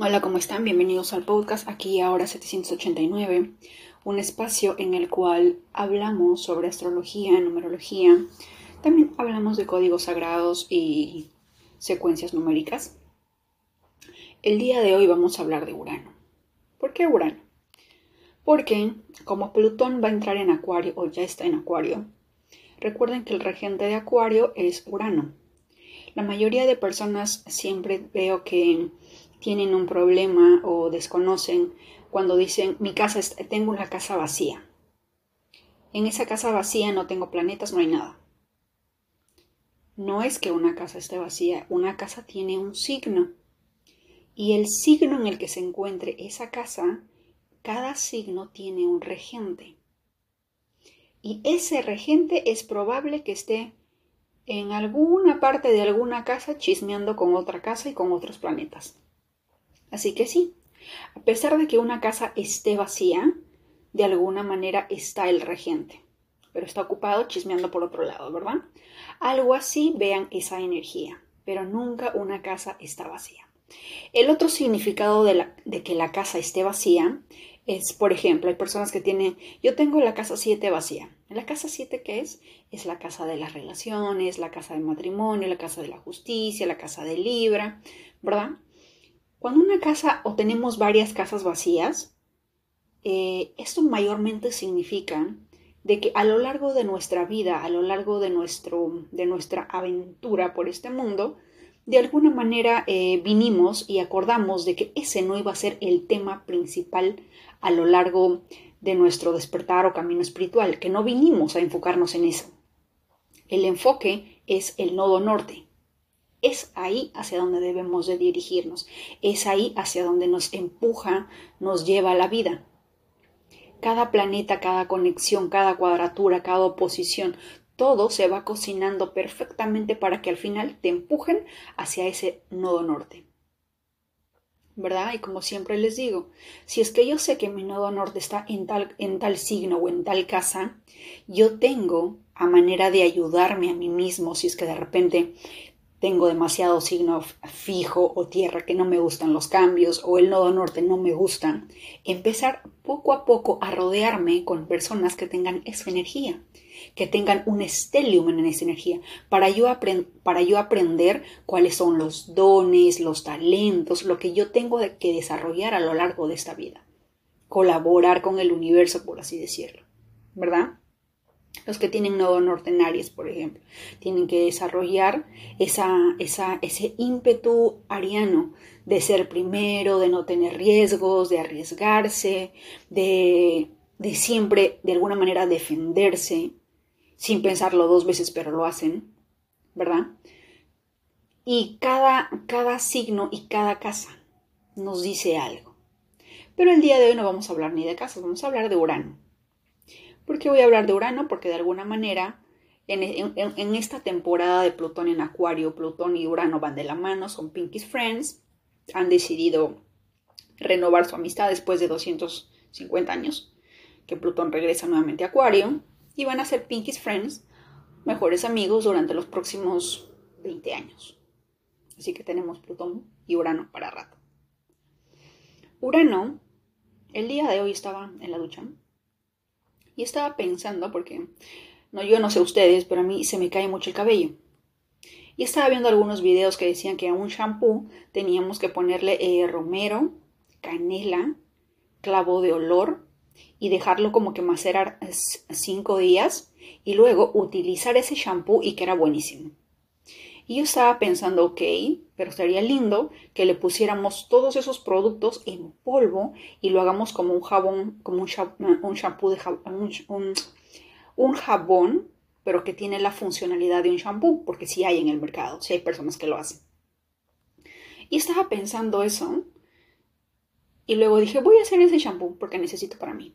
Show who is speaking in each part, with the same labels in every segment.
Speaker 1: Hola, ¿cómo están? Bienvenidos al podcast aquí ahora 789, un espacio en el cual hablamos sobre astrología, numerología, también hablamos de códigos sagrados y secuencias numéricas. El día de hoy vamos a hablar de Urano. ¿Por qué Urano? Porque como Plutón va a entrar en Acuario o ya está en Acuario, recuerden que el regente de Acuario es Urano. La mayoría de personas siempre veo que tienen un problema o desconocen cuando dicen mi casa tengo una casa vacía. En esa casa vacía no tengo planetas, no hay nada. No es que una casa esté vacía, una casa tiene un signo. Y el signo en el que se encuentre esa casa, cada signo tiene un regente. Y ese regente es probable que esté en alguna parte de alguna casa chismeando con otra casa y con otros planetas. Así que sí, a pesar de que una casa esté vacía, de alguna manera está el regente, pero está ocupado chismeando por otro lado, ¿verdad? Algo así vean esa energía, pero nunca una casa está vacía. El otro significado de, que la casa esté vacía es, por ejemplo, hay personas que tienen, yo tengo la casa 7 vacía. ¿La casa 7 qué es? Es la casa de las relaciones, la casa del matrimonio, la casa de la justicia, la casa de Libra, ¿verdad? Cuando una casa o tenemos varias casas vacías, eh, esto mayormente significa de que a lo largo de nuestra vida, a lo largo de, nuestro, de nuestra aventura por este mundo, de alguna manera eh, vinimos y acordamos de que ese no iba a ser el tema principal a lo largo de nuestro despertar o camino espiritual, que no vinimos a enfocarnos en eso. El enfoque es el nodo norte, es ahí hacia donde debemos de dirigirnos, es ahí hacia donde nos empuja, nos lleva la vida. Cada planeta, cada conexión, cada cuadratura, cada oposición, todo se va cocinando perfectamente para que al final te empujen hacia ese nodo norte. ¿Verdad? Y como siempre les digo, si es que yo sé que mi nodo norte está en tal, en tal signo o en tal casa, yo tengo a manera de ayudarme a mí mismo, si es que de repente tengo demasiado signo fijo o tierra que no me gustan los cambios o el nodo norte no me gustan, empezar poco a poco a rodearme con personas que tengan esa energía, que tengan un estelium en esa energía, para yo, para yo aprender cuáles son los dones, los talentos, lo que yo tengo que desarrollar a lo largo de esta vida. Colaborar con el universo, por así decirlo. ¿Verdad? Los que tienen nodo norte en Aries, por ejemplo, tienen que desarrollar esa, esa, ese ímpetu ariano de ser primero, de no tener riesgos, de arriesgarse, de, de siempre de alguna manera defenderse, sin pensarlo dos veces, pero lo hacen, ¿verdad? Y cada, cada signo y cada casa nos dice algo. Pero el día de hoy no vamos a hablar ni de casas, vamos a hablar de Urano. ¿Por qué voy a hablar de Urano? Porque de alguna manera en, esta temporada de Plutón en Acuario, Plutón y Urano van de la mano, son Pinky's Friends, han decidido renovar su amistad después de 250 años, que Plutón regresa nuevamente a Acuario, y van a ser Pinky's Friends, mejores amigos durante los próximos 20 años. Así que tenemos Plutón y Urano para rato. Urano, el día de hoy estaba en la ducha y estaba pensando, porque no, yo no sé ustedes, pero a mí se me cae mucho el cabello. Y estaba viendo algunos videos que decían que a un shampoo teníamos que ponerle eh, romero, canela, clavo de olor y dejarlo como que macerar cinco días y luego utilizar ese shampoo y que era buenísimo. Y yo estaba pensando, ok, pero estaría lindo que le pusiéramos todos esos productos en polvo y lo hagamos como un jabón, como un, shampoo, de jabón, un, jabón, pero que tiene la funcionalidad de un shampoo, porque sí hay en el mercado, sí hay personas que lo hacen. Y estaba pensando eso, y luego dije, voy a hacer ese shampoo porque necesito para mí.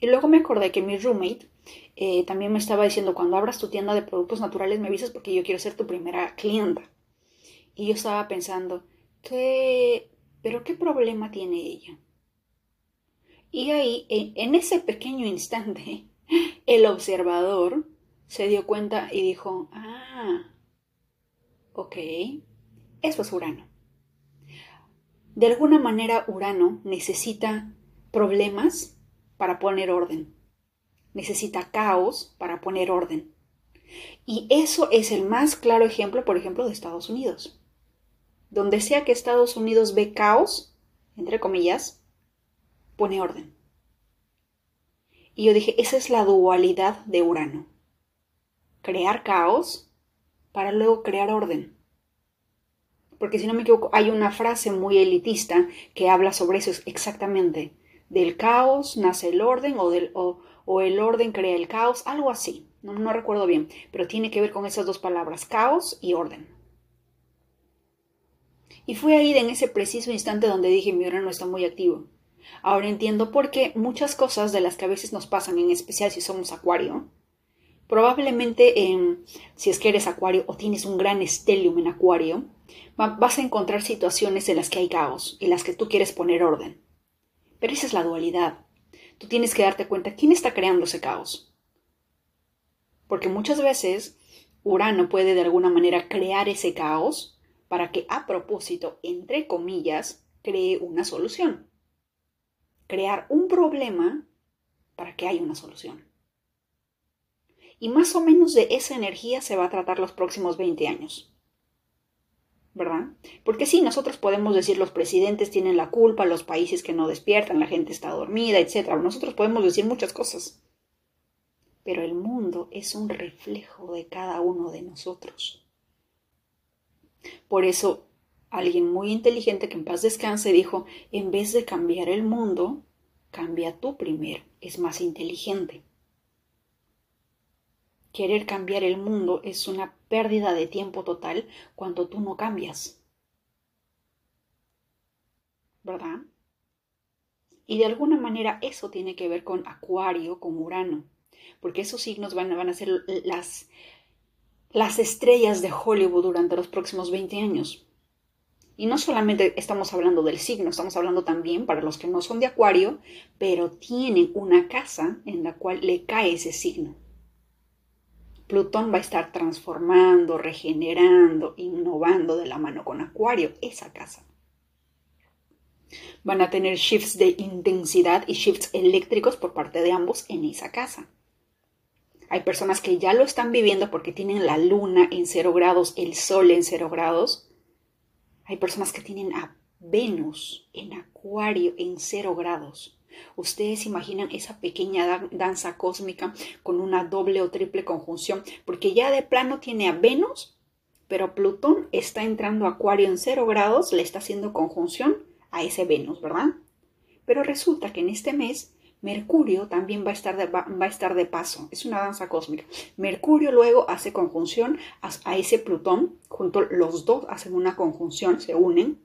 Speaker 1: Y luego me acordé que mi roommate eh, también me estaba diciendo, cuando abras tu tienda de productos naturales me avisas porque yo quiero ser tu primera clienta. Y yo estaba pensando, ¿qué? ¿Pero qué problema tiene ella? Y ahí, en ese pequeño instante, el observador se dio cuenta y dijo, ah, ok, eso es Urano. De alguna manera Urano necesita problemas para poner orden. Necesita caos para poner orden. Y eso es el más claro ejemplo, por ejemplo, de Estados Unidos. Donde sea que Estados Unidos ve caos, entre comillas, pone orden. Y yo dije, esa es la dualidad de Urano. Crear caos para luego crear orden. Porque si no me equivoco, hay una frase muy elitista que habla sobre eso exactamente. Del caos nace el orden o, del, el orden crea el caos, algo así. No, recuerdo bien, pero tiene que ver con esas dos palabras, caos y orden. Y fue ahí en ese preciso instante donde dije mi Urano está muy activo. Ahora entiendo por qué muchas cosas de las que a veces nos pasan, en especial si somos acuario, probablemente si es que eres acuario o tienes un gran estelium en acuario, vas a encontrar situaciones en las que hay caos, en las que tú quieres poner orden. Pero esa es la dualidad. Tú tienes que darte cuenta quién está creando ese caos. Porque muchas veces Urano puede de alguna manera crear ese caos para que a propósito, entre comillas, cree una solución crear un problema para que haya una solución. Y más o menos de esa energía se va a tratar los próximos 20 años. ¿Verdad? Porque sí, nosotros podemos decir los presidentes tienen la culpa, los países que no despiertan, la gente está dormida, etc. Nosotros podemos decir muchas cosas. Pero el mundo es un reflejo de cada uno de nosotros. Por eso Alguien muy inteligente que en paz descanse dijo, en vez de cambiar el mundo, cambia tú primero, es más inteligente. Querer cambiar el mundo es una pérdida de tiempo total cuando tú no cambias. ¿Verdad? Y de alguna manera eso tiene que ver con Acuario, con Urano, porque esos signos van, van a ser las, las estrellas de Hollywood durante los próximos 20 años. Y no solamente estamos hablando del signo, estamos hablando también para los que no son de Acuario, pero tienen una casa en la cual le cae ese signo. Plutón va a estar transformando, regenerando, innovando de la mano con Acuario esa casa. Van a tener shifts de intensidad y shifts eléctricos por parte de ambos en esa casa. Hay personas que ya lo están viviendo porque tienen la luna en cero grados, el sol en cero grados, hay personas que tienen a Venus en Acuario en cero grados. Ustedes imaginan esa pequeña danza cósmica con una doble o triple conjunción, porque ya de plano tiene a Venus, pero Plutón está entrando a Acuario en cero grados, le está haciendo conjunción a ese Venus, ¿verdad? Pero resulta que en este mes Mercurio también va a, estar de, va, a estar de paso, es una danza cósmica. Mercurio luego hace conjunción a, ese Plutón, junto los dos hacen una conjunción, se unen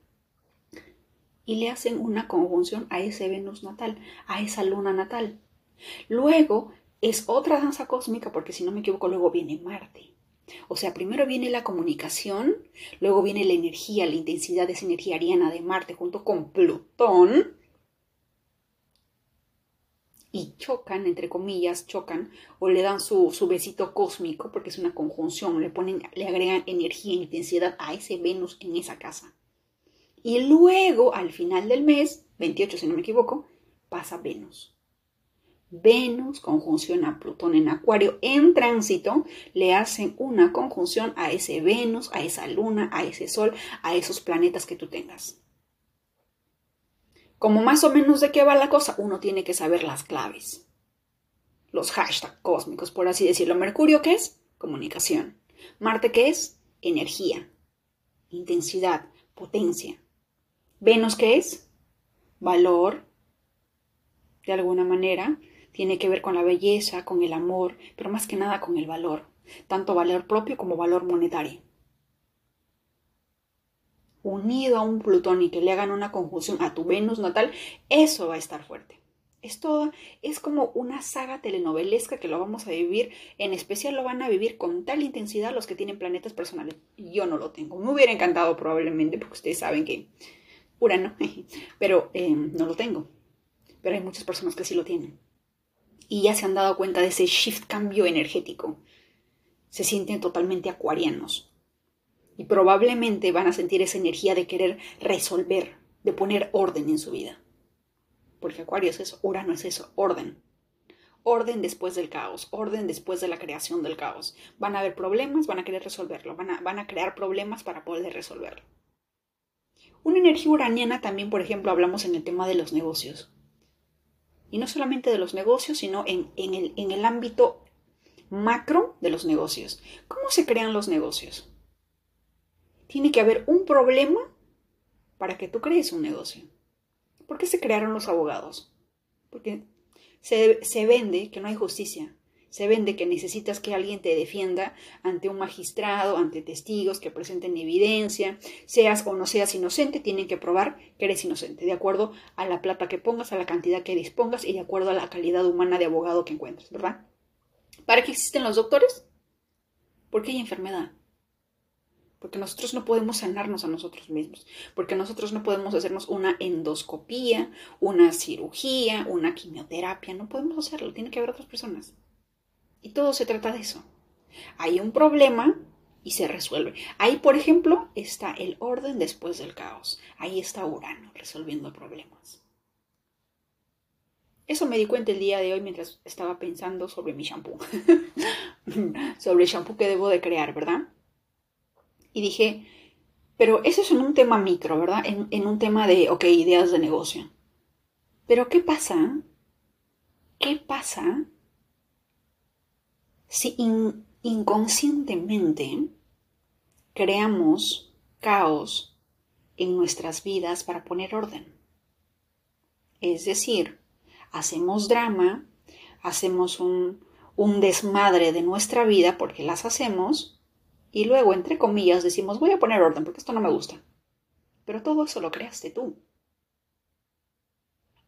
Speaker 1: y le hacen una conjunción a ese Venus natal, a esa luna natal. Luego es otra danza cósmica porque si no me equivoco luego viene Marte. O sea, primero viene la comunicación, luego viene la energía, la intensidad de esa energía ariana de Marte junto con Plutón y chocan, entre comillas, chocan, o le dan su, su, besito cósmico, porque es una conjunción, le ponen, le agregan energía e intensidad a ese Venus en esa casa. Y luego, al final del mes, 28 si no me equivoco, pasa Venus. Venus conjunción a Plutón en Acuario en tránsito, le hacen una conjunción a ese Venus, a esa luna, a ese Sol, a esos planetas que tú tengas como más o menos de qué va la cosa, uno tiene que saber las claves. Los hashtags cósmicos, por así decirlo. Mercurio, ¿qué es? Comunicación. Marte, ¿qué es? Energía, intensidad, potencia. Venus, ¿qué es? Valor, de alguna manera. Tiene que ver con la belleza, con el amor, pero más que nada con el valor, tanto valor propio como valor monetario unido a un Plutón y que le hagan una conjunción a tu Venus natal, eso va a estar fuerte. Es todo, es como una saga telenovelesca que lo vamos a vivir, en especial lo van a vivir con tal intensidad los que tienen planetas personales. Yo no lo tengo. Me hubiera encantado probablemente, porque ustedes saben que Urano, pero eh, no lo tengo. Pero hay muchas personas que sí lo tienen. Y ya se han dado cuenta de ese shift cambio energético. Se sienten totalmente acuarianos y probablemente van a sentir esa energía de querer resolver, de poner orden en su vida. Porque Acuario es eso, no es eso, orden. Orden después del caos, orden después de la creación del caos. Van a haber problemas, van a querer resolverlo, van a, van a crear problemas para poder resolverlo. Una energía uraniana también, por ejemplo, hablamos en el tema de los negocios. Y no solamente de los negocios, sino en, el, en el ámbito macro de los negocios. ¿Cómo se crean los negocios? Tiene que haber un problema para que tú crees un negocio. ¿Por qué se crearon los abogados? Porque se, se vende que no hay justicia, se vende que necesitas que alguien te defienda ante un magistrado, ante testigos que presenten evidencia, seas o no seas inocente, tienen que probar que eres inocente, de acuerdo a la plata que pongas, a la cantidad que dispongas y de acuerdo a la calidad humana de abogado que encuentres, ¿verdad? ¿Para qué existen los doctores? Porque hay enfermedad. Porque nosotros no podemos sanarnos a nosotros mismos. Porque nosotros no podemos hacernos una endoscopía, una cirugía, una quimioterapia. No podemos hacerlo. Tiene que haber otras personas. Y todo se trata de eso. Hay un problema y se resuelve. Ahí, por ejemplo, está el orden después del caos. Ahí está Urano resolviendo problemas. Eso me di cuenta el día de hoy mientras estaba pensando sobre mi shampoo. sobre el shampoo que debo de crear, ¿verdad? Y dije, pero eso es en un tema micro, ¿verdad? En, en un tema de, ok, ideas de negocio. Pero ¿qué pasa? ¿Qué pasa si inconscientemente creamos caos en nuestras vidas para poner orden. Es decir, hacemos drama, hacemos un, un desmadre de nuestra vida porque las hacemos y luego, entre comillas, decimos voy a poner orden porque esto no me gusta. Pero todo eso lo creaste tú.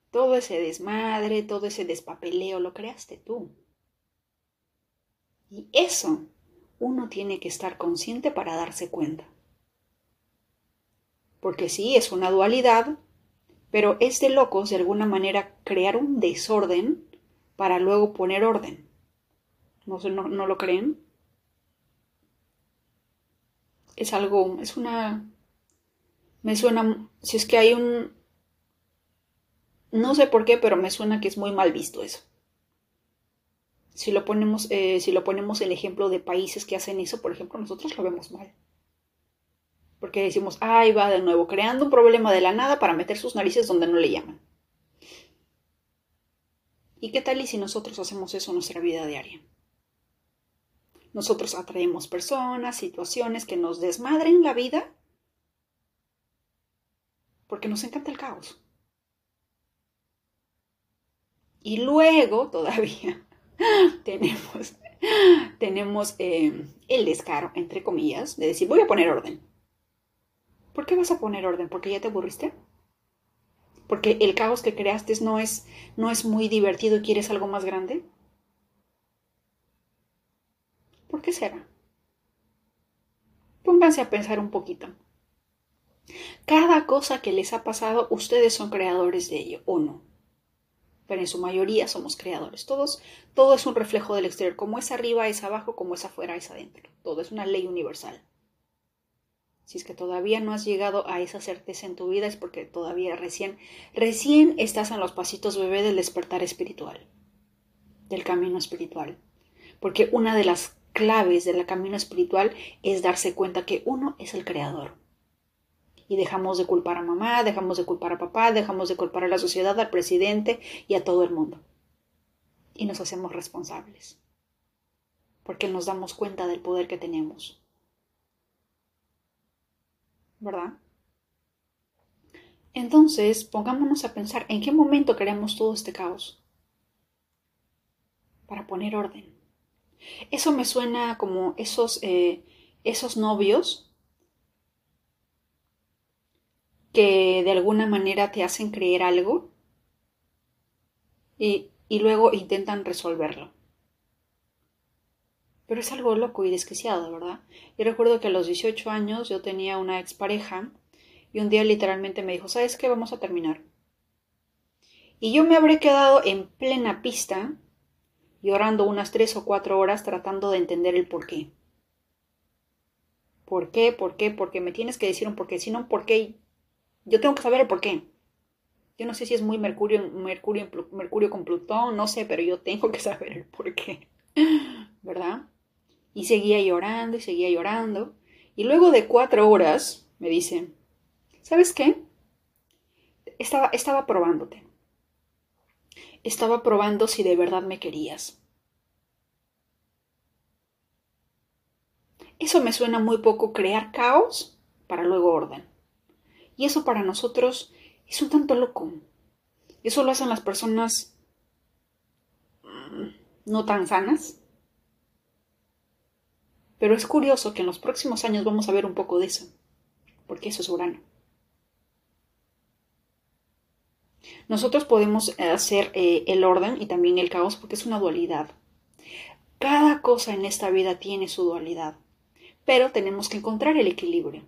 Speaker 1: Todo ese desmadre, todo ese despapeleo lo creaste tú. Y eso uno tiene que estar consciente para darse cuenta. Porque sí, es una dualidad, pero es de locos de alguna manera crear un desorden para luego poner orden. ¿No, no, no lo creen? Es algo, es una... Me suena, si es que hay un... No sé por qué, pero me suena que es muy mal visto eso. Si lo ponemos, eh, si lo ponemos el ejemplo de países que hacen eso, por ejemplo, nosotros lo vemos mal. Porque decimos, ahí va de nuevo, creando un problema de la nada para meter sus narices donde no le llaman. ¿Y qué tal y si nosotros hacemos eso en nuestra vida diaria? Nosotros atraemos personas, situaciones que nos desmadren la vida porque nos encanta el caos. Y luego todavía tenemos, tenemos eh, el descaro, entre comillas, de decir, voy a poner orden. ¿Por qué vas a poner orden? ¿Porque ya te aburriste? ¿Porque el caos que creaste no es, no es muy divertido y quieres algo más grande? ¿Por qué será? Pónganse a pensar un poquito. Cada cosa que les ha pasado, ustedes son creadores de ello, ¿o no? Pero en su mayoría somos creadores. Todos, todo es un reflejo del exterior. Como es arriba es abajo, como es afuera es adentro. Todo es una ley universal. Si es que todavía no has llegado a esa certeza en tu vida es porque todavía recién, recién estás en los pasitos bebé del despertar espiritual, del camino espiritual. Porque una de las claves del camino espiritual es darse cuenta que uno es el creador y dejamos de culpar a mamá, dejamos de culpar a papá, dejamos de culpar a la sociedad, al presidente y a todo el mundo. Y nos hacemos responsables, porque nos damos cuenta del poder que tenemos. ¿Verdad? Entonces, pongámonos a pensar en qué momento queremos todo este caos para poner orden. Eso me suena como esos, eh, esos novios que de alguna manera te hacen creer algo y, y luego intentan resolverlo. Pero es algo loco y desquiciado, ¿verdad? Yo recuerdo que a los 18 años yo tenía una expareja y un día literalmente me dijo, ¿sabes qué? Vamos a terminar. Y yo me habré quedado en plena pista, llorando unas tres o cuatro horas tratando de entender el por qué. ¿Por qué? ¿Por qué? Me tienes que decir un por qué. Si no, ¿por qué? Yo tengo que saber el por qué. Yo no sé si es muy Mercurio, Mercurio, Mercurio con Plutón, no sé, pero yo tengo que saber el por qué. ¿Verdad? Y seguía llorando y seguía llorando. Y luego de cuatro horas me dice, ¿sabes qué? Estaba, estaba probándote. Estaba probando si de verdad me querías. Eso me suena muy poco crear caos para luego orden. Y eso para nosotros es un tanto loco. Eso lo hacen las personas mm, no tan sanas. Pero es curioso que en los próximos años vamos a ver un poco de eso, porque eso es Urano. Nosotros podemos hacer eh, el orden y también el caos porque es una dualidad. Cada cosa en esta vida tiene su dualidad, pero tenemos que encontrar el equilibrio.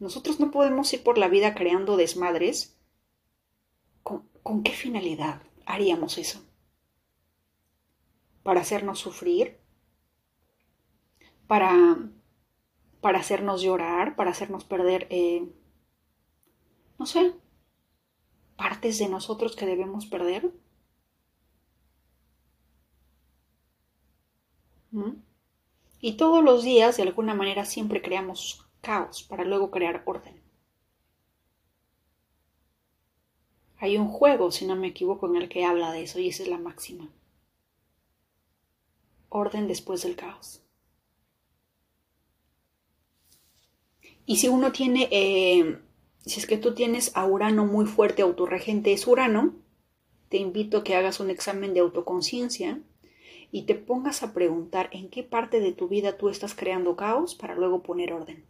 Speaker 1: Nosotros no podemos ir por la vida creando desmadres. ¿Con, qué finalidad haríamos eso? ¿Para hacernos sufrir? ¿Para, para hacernos llorar? ¿Para hacernos perder, eh, no sé, partes de nosotros que debemos perder? ¿Mm? Y todos los días, de alguna manera, siempre creamos caos para luego crear orden. Hay un juego, si no me equivoco, en el que habla de eso y esa es la máxima. Orden después del caos. Y si uno tiene, eh, si es que tú tienes a Urano muy fuerte, autorregente es Urano, te invito a que hagas un examen de autoconciencia y te pongas a preguntar en qué parte de tu vida tú estás creando caos para luego poner orden.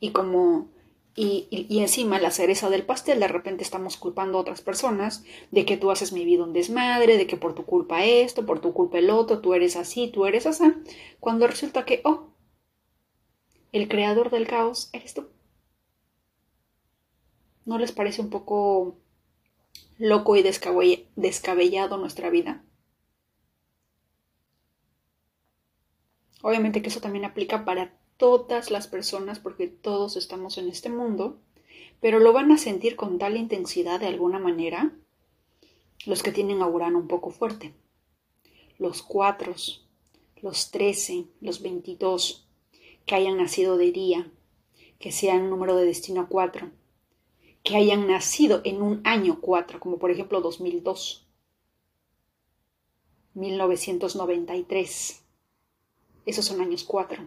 Speaker 1: Y, como y, y, encima la cereza del pastel, de repente estamos culpando a otras personas de que tú haces mi vida un desmadre, de que por tu culpa esto, por tu culpa el otro, tú eres así, tú eres así, cuando resulta que, oh, el creador del caos eres tú. ¿No les parece un poco loco y descabellado nuestra vida? Obviamente que eso también aplica para todas las personas porque todos estamos en este mundo, pero lo van a sentir con tal intensidad de alguna manera los que tienen a Urano un poco fuerte. Los cuatro, los trece, los veintidós, que hayan nacido de día, que sean número de destino cuatro, que hayan nacido en un año cuatro, como por ejemplo 2002, 1993. Esos son años cuatro.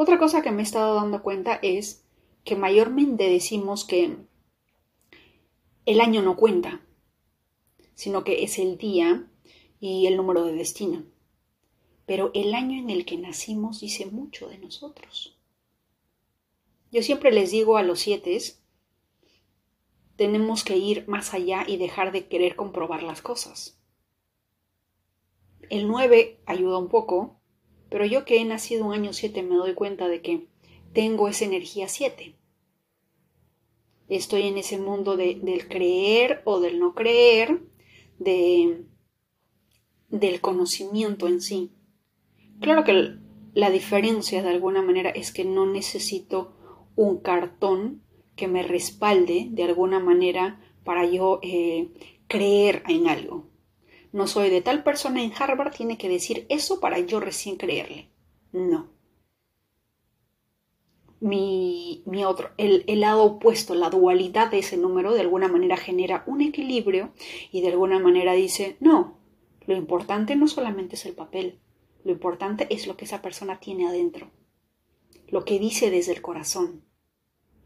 Speaker 1: Otra cosa que me he estado dando cuenta es que mayormente decimos que el año no cuenta, sino que es el día y el número de destino. Pero el año en el que nacimos dice mucho de nosotros. Yo siempre les digo a los siete, tenemos que ir más allá y dejar de querer comprobar las cosas. El 9 ayuda un poco, pero yo que he nacido un año 7 me doy cuenta de que tengo esa energía 7. Estoy en ese mundo del creer o del no creer, de, del conocimiento en sí. Claro que la diferencia de alguna manera es que no necesito un cartón que me respalde de alguna manera para yo eh, creer en algo no soy de tal persona en Harvard, tiene que decir eso para yo recién creerle. No. Mi, mi otro, el, el, lado opuesto, la dualidad de ese número, de alguna manera genera un equilibrio y de alguna manera dice, no, lo importante no solamente es el papel, lo importante es lo que esa persona tiene adentro, lo que dice desde el corazón,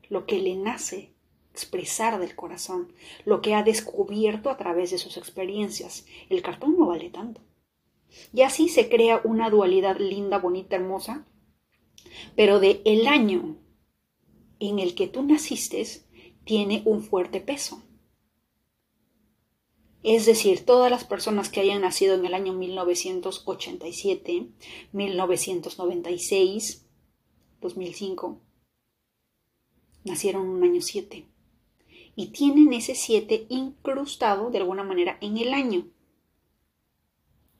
Speaker 1: lo que le nace expresar del corazón lo que ha descubierto a través de sus experiencias. El cartón no vale tanto. Y así se crea una dualidad linda, bonita, hermosa, pero de el año en el que tú naciste tiene un fuerte peso. Es decir, todas las personas que hayan nacido en el año 1987, 1996, 2005, nacieron un año 7 y tienen ese 7 incrustado de alguna manera en el año.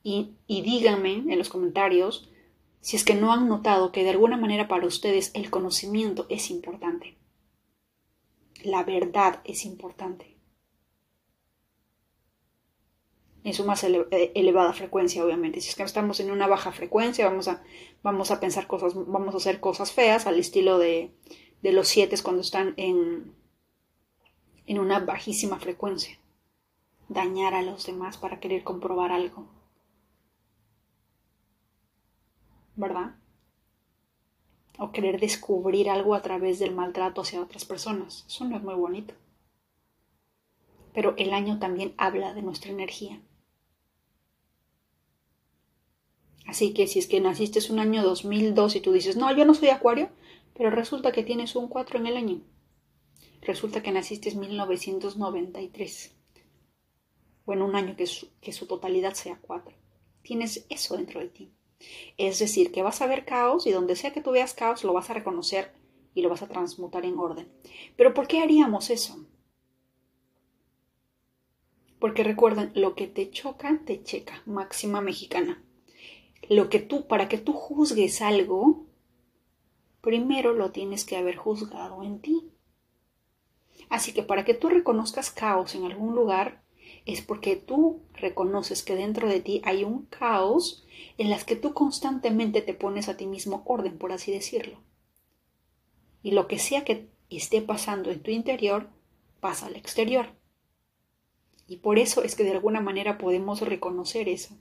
Speaker 1: Y, díganme en los comentarios si es que no han notado que de alguna manera para ustedes el conocimiento es importante. La verdad es importante. En su más eh, elevada frecuencia, obviamente. Si es que estamos en una baja frecuencia, vamos a, vamos a pensar cosas, vamos a hacer cosas feas al estilo de, de los siete cuando están en, en una bajísima frecuencia. Dañar a los demás para querer comprobar algo. ¿verdad? O querer descubrir algo a través del maltrato hacia otras personas. Eso no es muy bonito. Pero el año también habla de nuestra energía. Así que si es que naciste un año 2002 y tú dices, no, yo no soy acuario, pero resulta que tienes un 4 en el año. Resulta que naciste en 1993. O en un año que su, totalidad sea 4. Tienes eso dentro de ti. Es decir, que vas a ver caos y donde sea que tú veas caos lo vas a reconocer y lo vas a transmutar en orden. Pero ¿por qué haríamos eso? Porque recuerden, lo que te choca, te checa, máxima mexicana. Lo que tú, para que tú juzgues algo, primero lo tienes que haber juzgado en ti. Así que para que tú reconozcas caos en algún lugar, es porque tú reconoces que dentro de ti hay un caos en las que tú constantemente te pones a ti mismo orden, por así decirlo. Y lo que sea que esté pasando en tu interior, pasa al exterior. Y por eso es que de alguna manera podemos reconocer eso.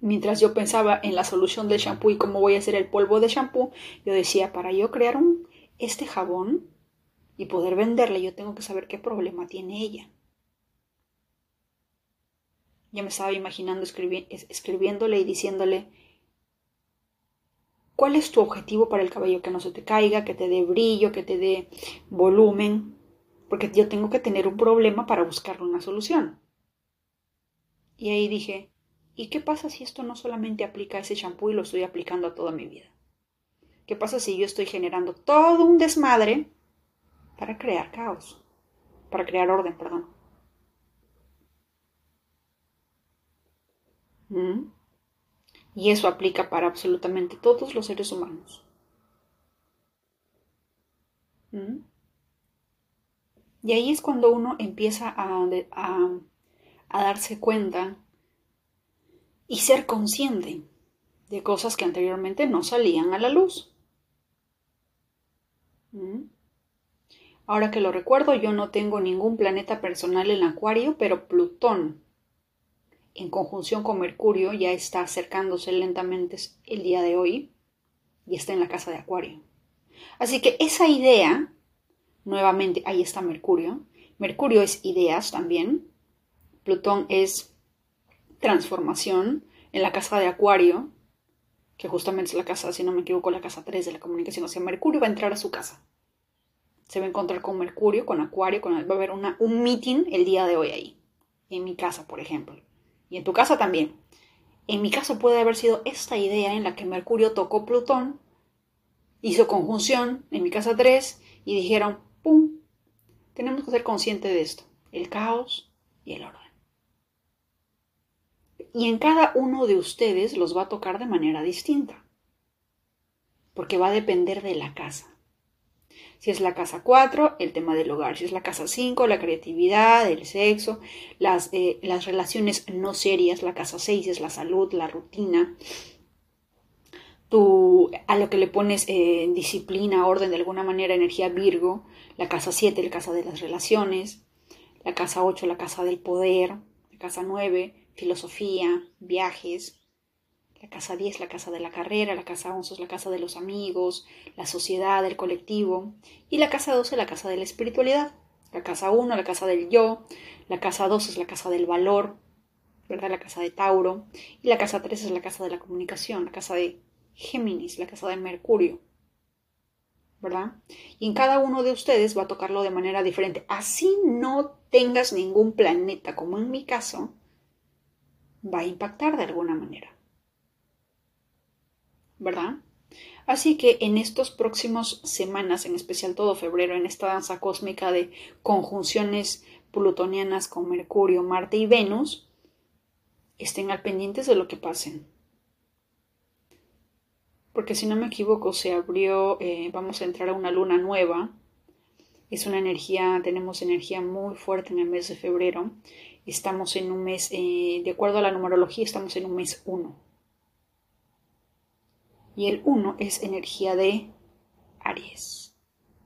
Speaker 1: Mientras yo pensaba en la solución del shampoo y cómo voy a hacer el polvo de shampoo, yo decía, para yo crear un, este jabón, y poder venderle, yo tengo que saber qué problema tiene ella. Ya me estaba imaginando escribiéndole y diciéndole, ¿cuál es tu objetivo para el cabello? Que no se te caiga, que te dé brillo, que te dé volumen, porque yo tengo que tener un problema para buscarle una solución. Y ahí dije, ¿y qué pasa si esto no solamente aplica a ese champú y lo estoy aplicando a toda mi vida? ¿Qué pasa si yo estoy generando todo un desmadre para crear caos, para crear orden, perdón. ¿Mm? Y eso aplica para absolutamente todos los seres humanos. ¿Mm? Y ahí es cuando uno empieza a, a, darse cuenta y ser consciente de cosas que anteriormente no salían a la luz. Ahora que lo recuerdo, yo no tengo ningún planeta personal en Acuario, pero Plutón, en conjunción con Mercurio, ya está acercándose lentamente el día de hoy y está en la casa de Acuario. Así que esa idea, nuevamente, ahí está Mercurio. Mercurio es ideas también. Plutón es transformación en la casa de Acuario, que justamente es la casa, si no me equivoco, la casa 3 de la comunicación. O sea, Mercurio va a entrar a su casa se va a encontrar con Mercurio, con Acuario, con, va a haber un meeting el día de hoy ahí, en mi casa, por ejemplo. Y en tu casa también. En mi caso puede haber sido esta idea en la que Mercurio tocó Plutón, hizo conjunción en mi casa 3 y dijeron, ¡pum! Tenemos que ser conscientes de esto, el caos y el orden. Y en cada uno de ustedes los va a tocar de manera distinta, porque va a depender de la casa. Si es la casa 4, el tema del hogar. Si es la casa 5, la creatividad, el sexo, las, eh, las relaciones no serias. La casa 6 es la salud, la rutina. Tú, a lo que le pones eh, disciplina, orden, de alguna manera, energía Virgo. La casa 7, la casa de las relaciones. La casa 8, la casa del poder. La casa 9, filosofía, viajes la casa 10, la casa de la carrera, la casa 11 es la casa de los amigos, la sociedad, el colectivo, y la casa 12 la casa de la espiritualidad. La casa 1, la casa del yo, la casa 2 es la casa del valor, ¿verdad? La casa de Tauro, y la casa 3 es la casa de la comunicación, la casa de Géminis, la casa de Mercurio, ¿verdad? Y en cada uno de ustedes va a tocarlo de manera diferente. Así no tengas ningún planeta, como en mi caso, va a impactar de alguna manera. ¿verdad? Así que en estos próximos semanas, en especial todo febrero, en esta danza cósmica de conjunciones plutonianas con Mercurio, Marte y Venus, estén al pendientes de lo que pasen. porque si no me equivoco se abrió, eh, vamos a entrar a una luna nueva. Es una energía, tenemos energía muy fuerte en el mes de febrero. Estamos en un mes, eh, de acuerdo a la numerología, estamos en un mes 1. Y el 1 es energía de Aries.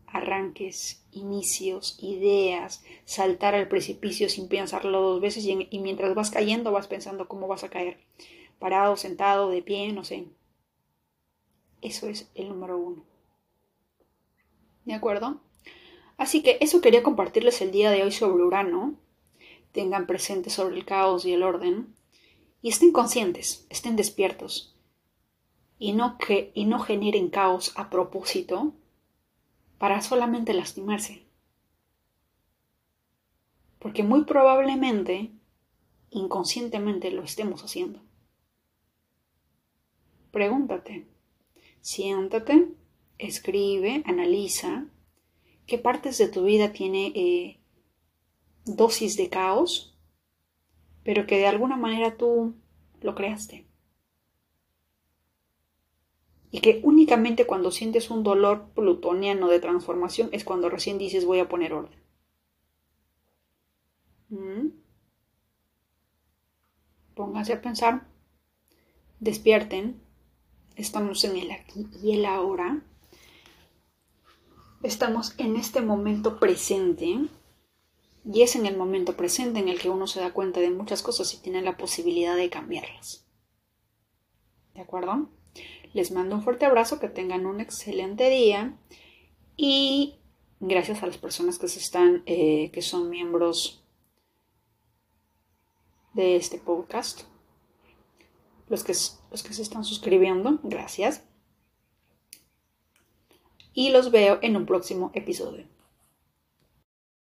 Speaker 1: Arranques, inicios, ideas, saltar al precipicio sin pensarlo dos veces y, y mientras vas cayendo vas pensando cómo vas a caer. Parado, sentado, de pie, no sé. Eso es el número uno. ¿De acuerdo? Así que eso quería compartirles el día de hoy sobre Urano. Tengan presente sobre el caos y el orden. Y estén conscientes, estén despiertos. Y no, que, y no generen caos a propósito para solamente lastimarse. Porque muy probablemente, inconscientemente, lo estemos haciendo. Pregúntate, siéntate, escribe, analiza qué partes de tu vida tiene eh, dosis de caos, pero que de alguna manera tú lo creaste. Y que únicamente cuando sientes un dolor plutoniano de transformación es cuando recién dices voy a poner orden. ¿Mm? Pónganse a pensar, despierten, estamos en el aquí y el ahora. Estamos en este momento presente y es en el momento presente en el que uno se da cuenta de muchas cosas y tiene la posibilidad de cambiarlas. ¿De acuerdo? Les mando un fuerte abrazo, que tengan un excelente día y gracias a las personas que se están, eh, que son miembros de este podcast los que, los que se están suscribiendo, gracias. Y los veo en un próximo episodio.